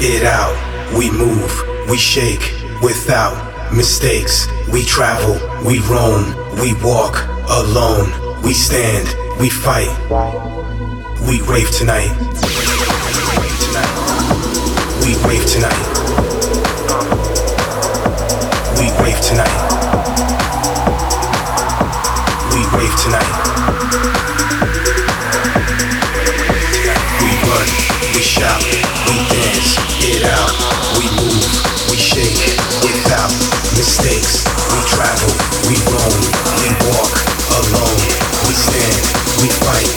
it out. We move, we shake without mistakes. We travel, we roam, we walk alone. We stand, we fight. We rave tonight. We rave tonight. We rave tonight. We rave tonight. Mistakes. We travel, we roam, we walk alone. We stand, we fight.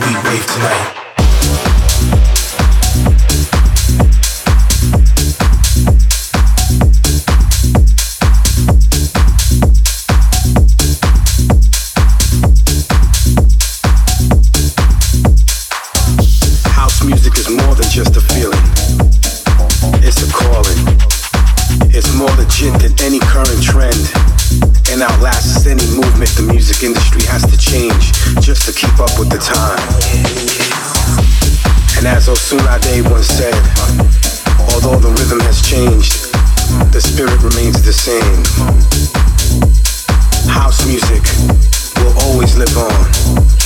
We rave tonight. House music is more than just a outlasts any movement the music industry has to change just to keep up with the time. And as Osunlade once said, although the rhythm has changed, the spirit remains the same. House music will always live on.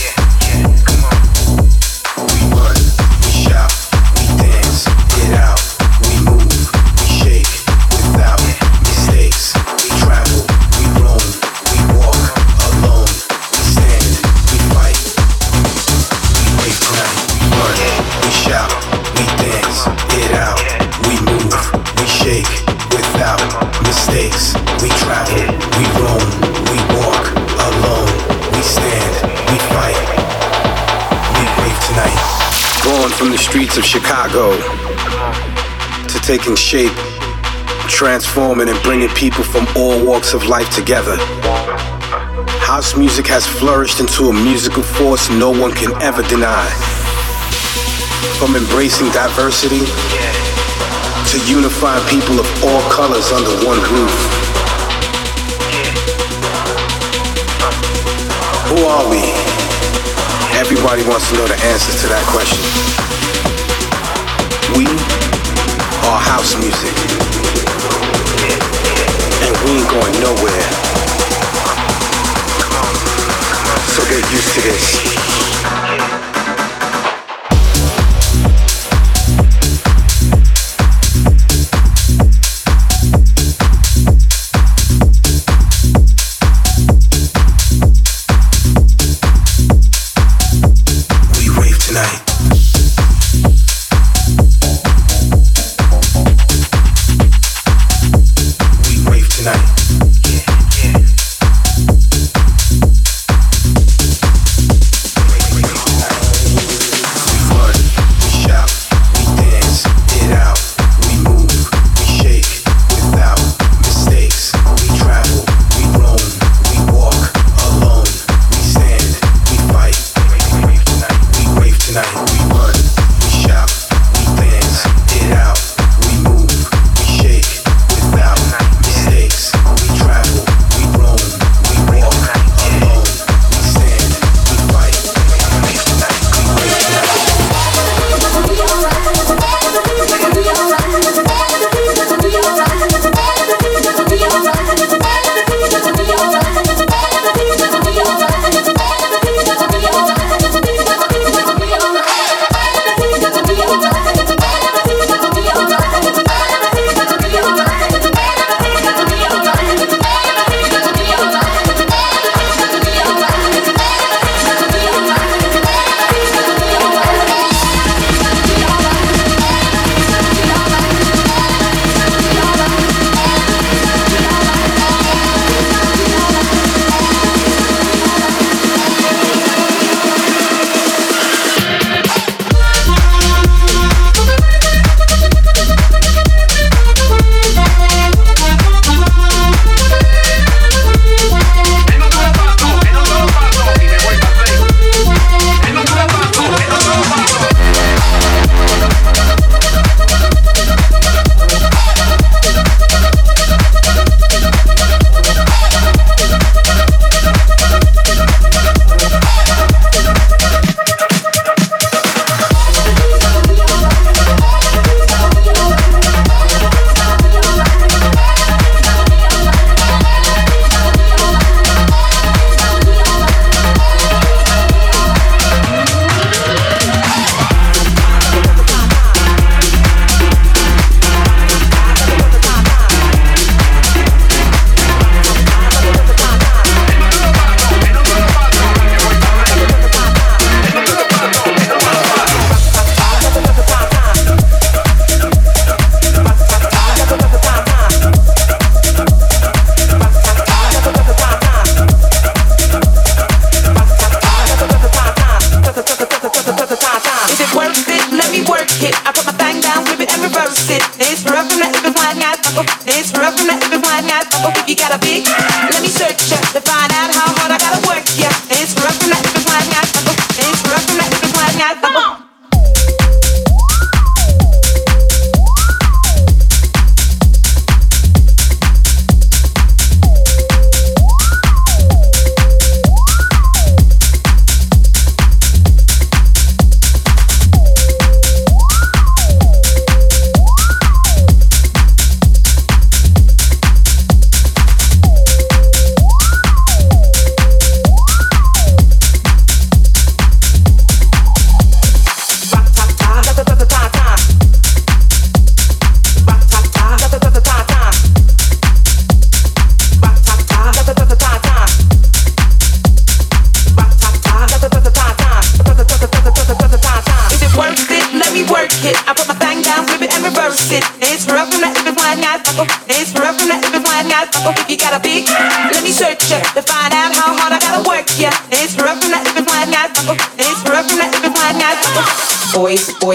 Streets of Chicago to taking shape, transforming and bringing people from all walks of life together. House music has flourished into a musical force no one can ever deny. From embracing diversity to unifying people of all colors under one roof. Who are we? Everybody wants to know the answers to that question. We are house music. And we ain't going nowhere. So get used to this.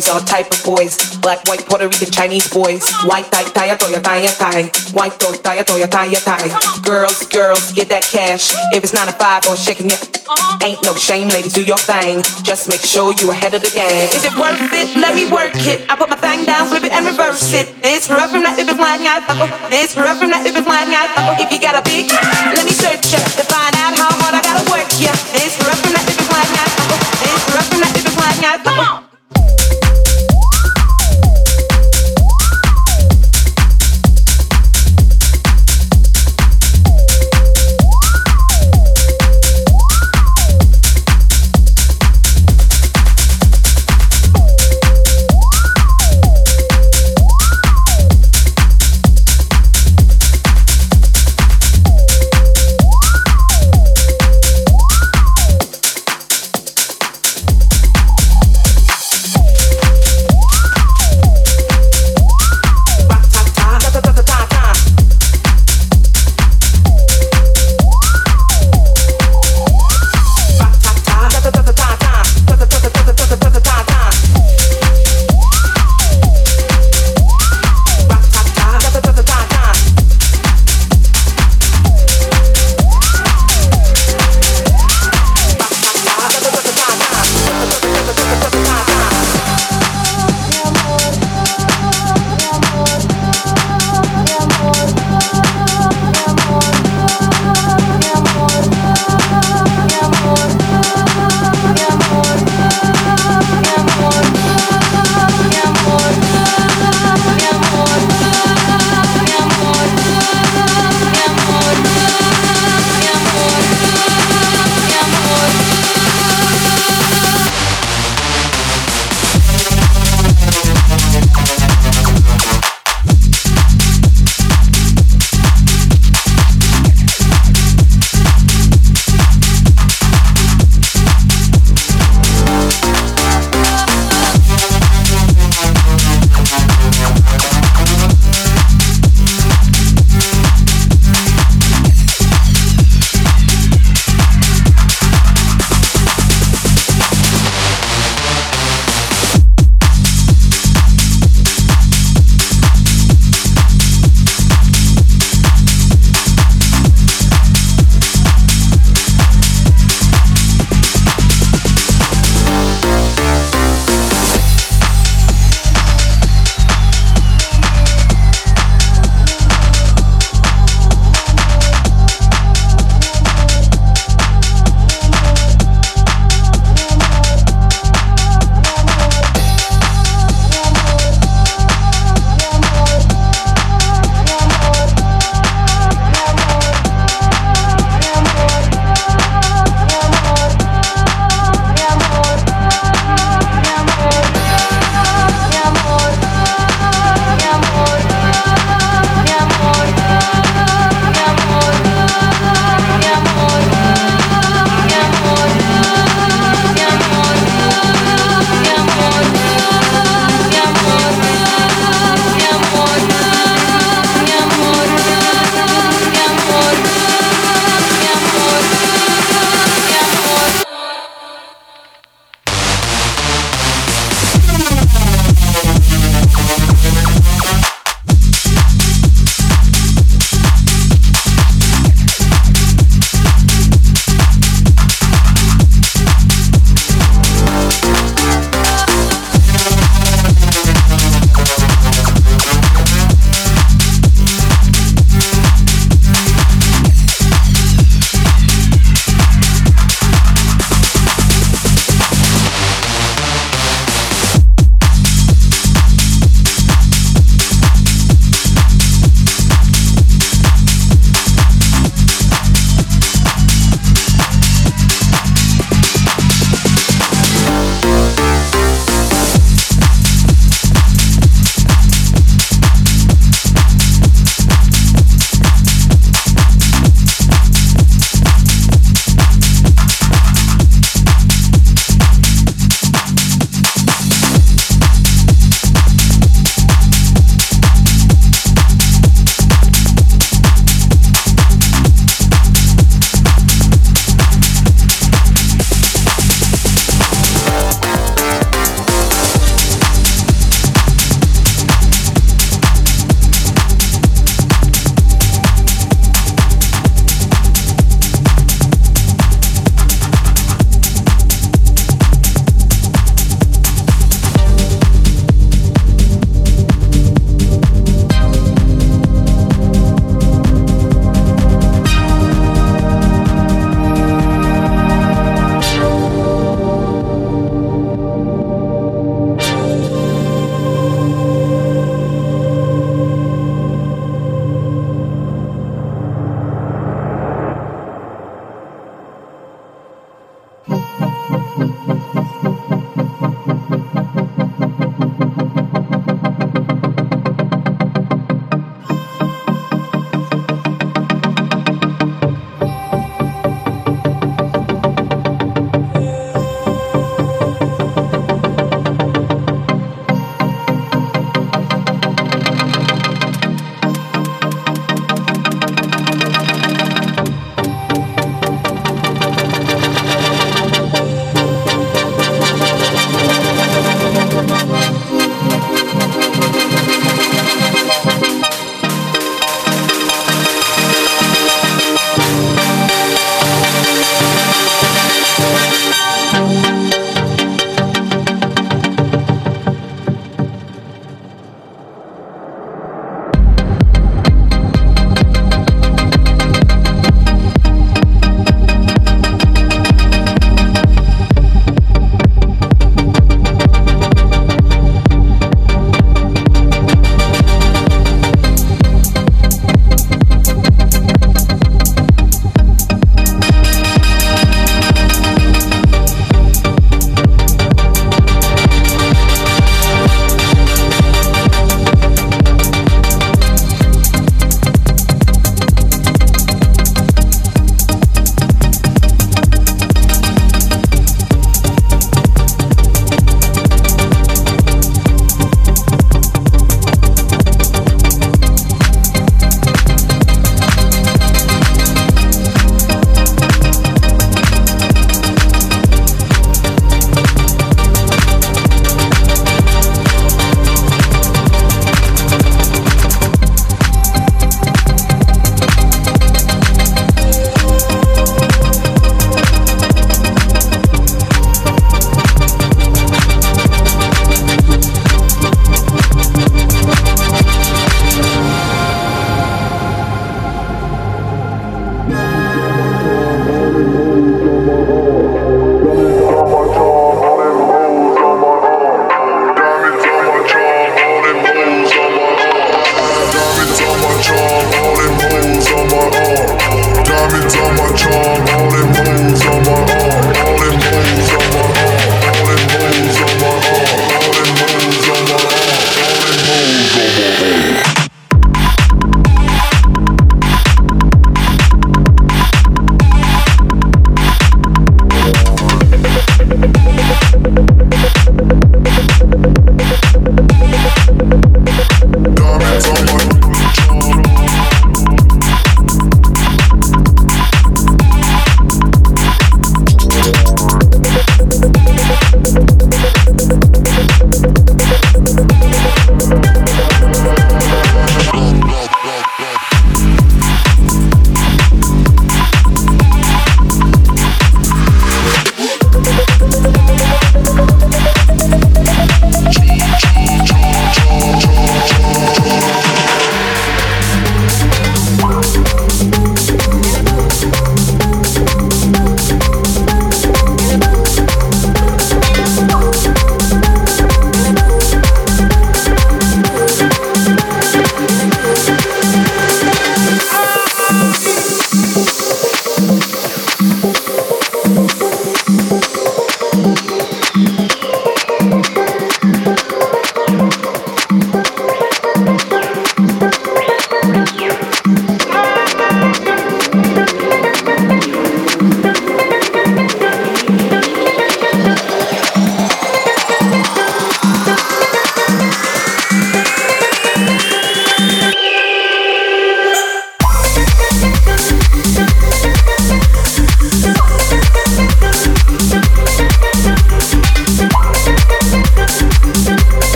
Boys, all type of boys. Black, white, Puerto Rican, Chinese boys. White, tie, tie, toya, tie, tie. White, toy, tie, toya, tie, tie. Girls, girls, get that cash. If it's nine to five or shaking it, ain't no shame, ladies, do your thing. Just make sure you ahead of the game. Is it worth it? Let me work it. I put my thing down, flip it and reverse it. It's rough from that if it's lying out. Oh, it's rough from that if it's lying out. Oh, if you got a big, let me search it to find out how hard I gotta work. Yeah, it's rough from that if it's lying out. Oh, it's rough from that if it's lying out.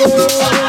Whoa.